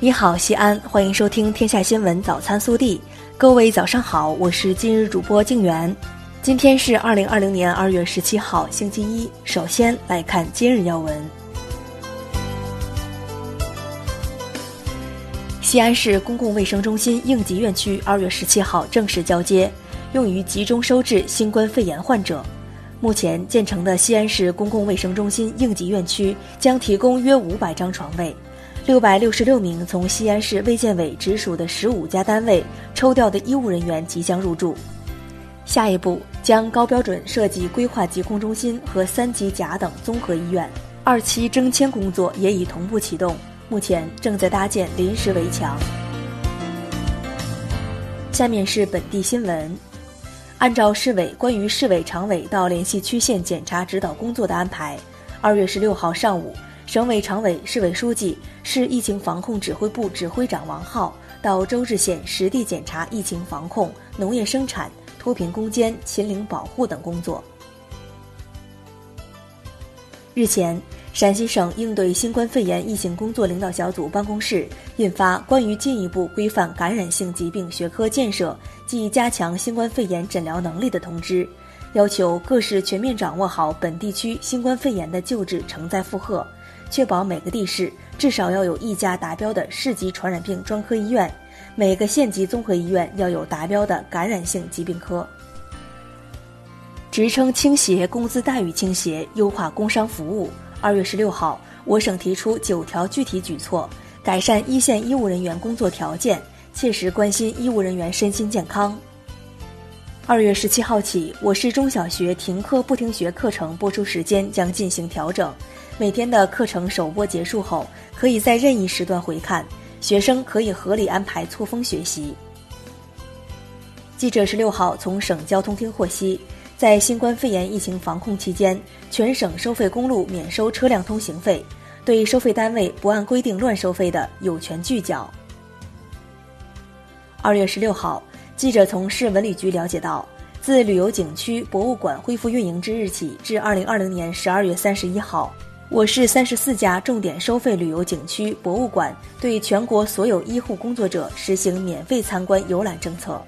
你好，西安，欢迎收听《天下新闻早餐速递》。各位早上好，我是今日主播静媛。今天是二零二零年二月十七号，星期一。首先来看今日要闻。西安市公共卫生中心应急院区二月十七号正式交接，用于集中收治新冠肺炎患者。目前建成的西安市公共卫生中心应急院区将提供约五百张床位。六百六十六名从西安市卫健委直属的十五家单位抽调的医务人员即将入住。下一步将高标准设计规划疾控中心和三级甲等综合医院，二期征迁工作也已同步启动，目前正在搭建临时围墙。下面是本地新闻，按照市委关于市委常委到联系区县检查指导工作的安排，二月十六号上午。省委常委、市委书记、市疫情防控指挥部指挥长王浩到周至县实地检查疫情防控、农业生产、脱贫攻坚、秦岭保护等工作。日前，陕西省应对新冠肺炎疫情工作领导小组办公室印发《关于进一步规范感染性疾病学科建设及加强新冠肺炎诊疗能力的通知》，要求各市全面掌握好本地区新冠肺炎的救治承载负荷。确保每个地市至少要有一家达标的市级传染病专科医院，每个县级综合医院要有达标的感染性疾病科。职称倾斜、工资待遇倾斜，优化工伤服务。二月十六号，我省提出九条具体举措，改善一线医务人员工作条件，切实关心医务人员身心健康。二月十七号起，我市中小学停课不停学课程播出时间将进行调整。每天的课程首播结束后，可以在任意时段回看，学生可以合理安排错峰学习。记者十六号从省交通厅获悉，在新冠肺炎疫情防控期间，全省收费公路免收车辆通行费，对收费单位不按规定乱收费的，有权拒缴。二月十六号，记者从市文旅局了解到，自旅游景区、博物馆恢复运营之日起至二零二零年十二月三十一号。我市三十四家重点收费旅游景区、博物馆对全国所有医护工作者实行免费参观游览政策。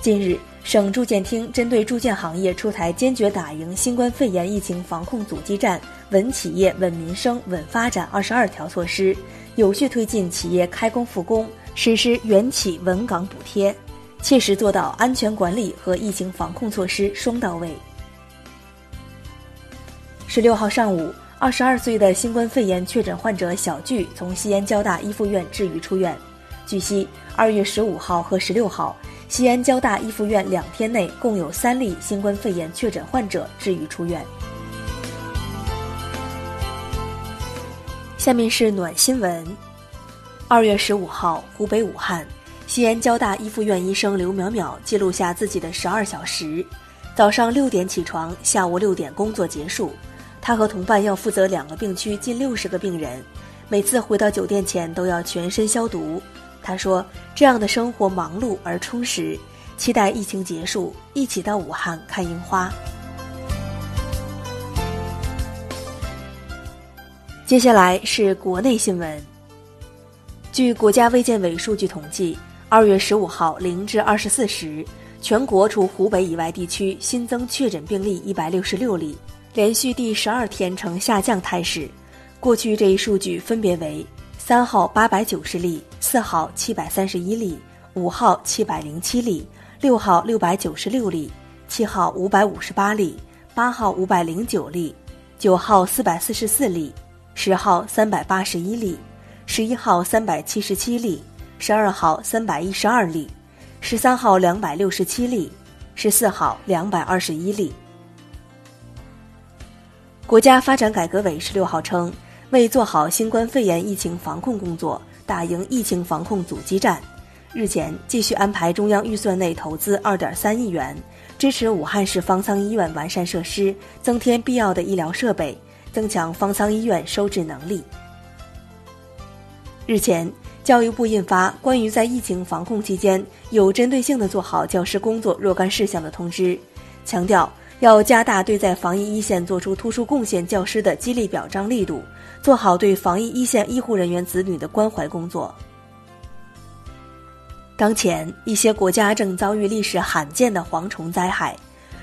近日，省住建厅针对住建行业出台坚决打赢新冠肺炎疫情防控阻击战、稳企业、稳民生、稳发展二十二条措施，有序推进企业开工复工，实施援企稳岗补贴，切实做到安全管理和疫情防控措施双到位。十六号上午，二十二岁的新冠肺炎确诊患者小巨从西安交大一附院治愈出院。据悉，二月十五号和十六号，西安交大一附院两天内共有三例新冠肺炎确诊患者治愈出院。下面是暖新闻。二月十五号，湖北武汉，西安交大一附院医生刘淼淼记录下自己的十二小时：早上六点起床，下午六点工作结束。他和同伴要负责两个病区近六十个病人，每次回到酒店前都要全身消毒。他说：“这样的生活忙碌而充实，期待疫情结束，一起到武汉看樱花。”接下来是国内新闻。据国家卫健委数据统计，二月十五号零至二十四时，全国除湖北以外地区新增确诊病例一百六十六例。连续第十二天呈下降态势，过去这一数据分别为：三号八百九十例，四号七百三十一例，五号七百零七例，六号六百九十六例，七号五百五十八例，八号五百零九例，九号四百四十四例，十号三百八十一例，十一号三百七十七例，十二号三百一十二例，十三号两百六十七例，十四号两百二十一例。国家发展改革委十六号称，为做好新冠肺炎疫情防控工作，打赢疫情防控阻击战，日前继续安排中央预算内投资二点三亿元，支持武汉市方舱医院完善设施，增添必要的医疗设备，增强方舱医院收治能力。日前，教育部印发《关于在疫情防控期间有针对性的做好教师工作若干事项的通知》，强调。要加大对在防疫一线做出突出贡献教师的激励表彰力度，做好对防疫一线医护人员子女的关怀工作。当前，一些国家正遭遇历史罕见的蝗虫灾害。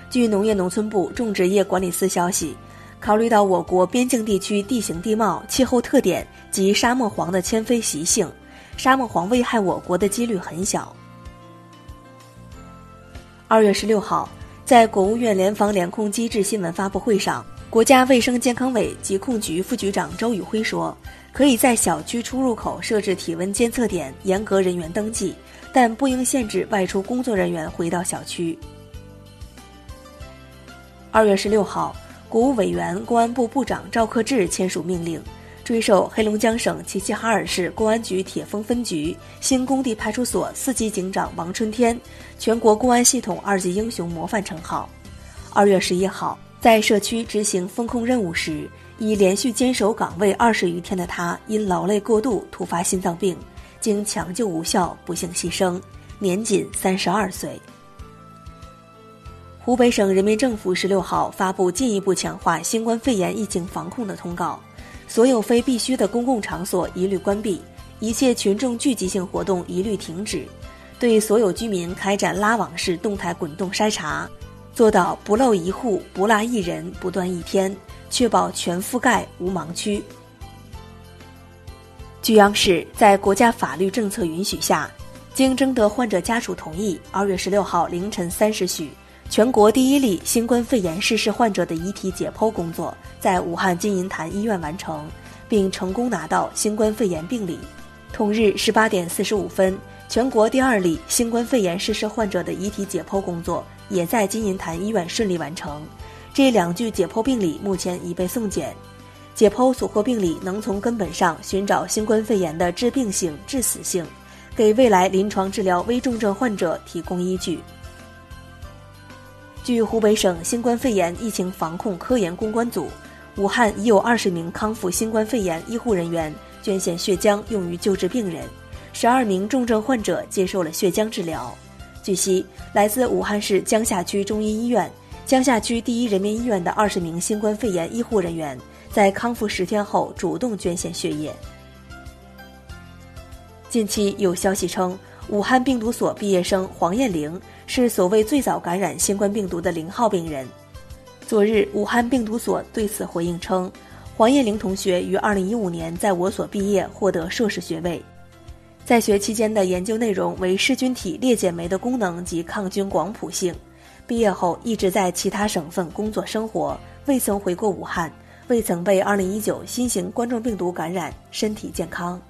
据农业农村部种植业管理司消息，考虑到我国边境地区地形地貌、气候特点及沙漠蝗的迁飞习性，沙漠蝗危害我国的几率很小。二月十六号，在国务院联防联控机制新闻发布会上，国家卫生健康委疾控局副局长周宇辉说，可以在小区出入口设置体温监测点，严格人员登记。但不应限制外出工作人员回到小区。二月十六号，国务委员、公安部部长赵克志签署命令，追授黑龙江省齐齐哈尔市公安局铁峰分局新工地派出所四级警长王春天“全国公安系统二级英雄”模范称号。二月十一号，在社区执行风控任务时，已连续坚守岗位二十余天的他，因劳累过度突发心脏病。经抢救无效，不幸牺牲，年仅三十二岁。湖北省人民政府十六号发布进一步强化新冠肺炎疫情防控的通告，所有非必须的公共场所一律关闭，一切群众聚集性活动一律停止，对所有居民开展拉网式动态滚动筛查，做到不漏一户、不落一人、不断一天，确保全覆盖无盲区。据央视，在国家法律政策允许下，经征得患者家属同意，二月十六号凌晨三时许，全国第一例新冠肺炎逝世患者的遗体解剖工作在武汉金银潭医院完成，并成功拿到新冠肺炎病理。同日十八点四十五分，全国第二例新冠肺炎逝世患者的遗体解剖工作也在金银潭医院顺利完成，这两具解剖病理目前已被送检。解剖所获病理能从根本上寻找新冠肺炎的致病性、致死性，给未来临床治疗危重症患者提供依据。据湖北省新冠肺炎疫情防控科研攻关组，武汉已有二十名康复新冠肺炎医护人员捐献血浆用于救治病人，十二名重症患者接受了血浆治疗。据悉，来自武汉市江夏区中医医院、江夏区第一人民医院的二十名新冠肺炎医护人员。在康复十天后主动捐献血液。近期有消息称，武汉病毒所毕业生黄艳玲是所谓最早感染新冠病毒的零号病人。昨日，武汉病毒所对此回应称，黄艳玲同学于二零一五年在我所毕业，获得硕士学位，在学期间的研究内容为噬菌体裂解酶的功能及抗菌广谱性。毕业后一直在其他省份工作生活，未曾回过武汉。未曾被2019新型冠状病毒感染，身体健康。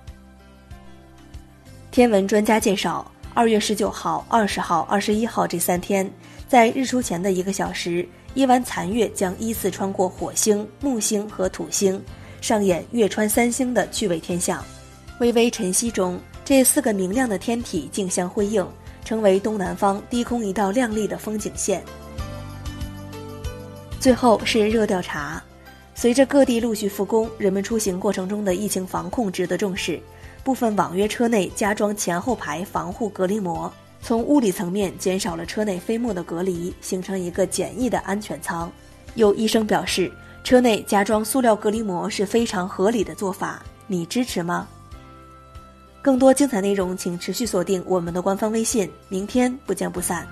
天文专家介绍，二月十九号、二十号、二十一号这三天，在日出前的一个小时，一弯残月将依次穿过火星、木星和土星，上演月穿三星的趣味天象。微微晨曦中，这四个明亮的天体竞相辉映，成为东南方低空一道亮丽的风景线。最后是热调查。随着各地陆续复工，人们出行过程中的疫情防控值得重视。部分网约车内加装前后排防护隔离膜，从物理层面减少了车内飞沫的隔离，形成一个简易的安全舱。有医生表示，车内加装塑料隔离膜是非常合理的做法，你支持吗？更多精彩内容，请持续锁定我们的官方微信。明天不见不散。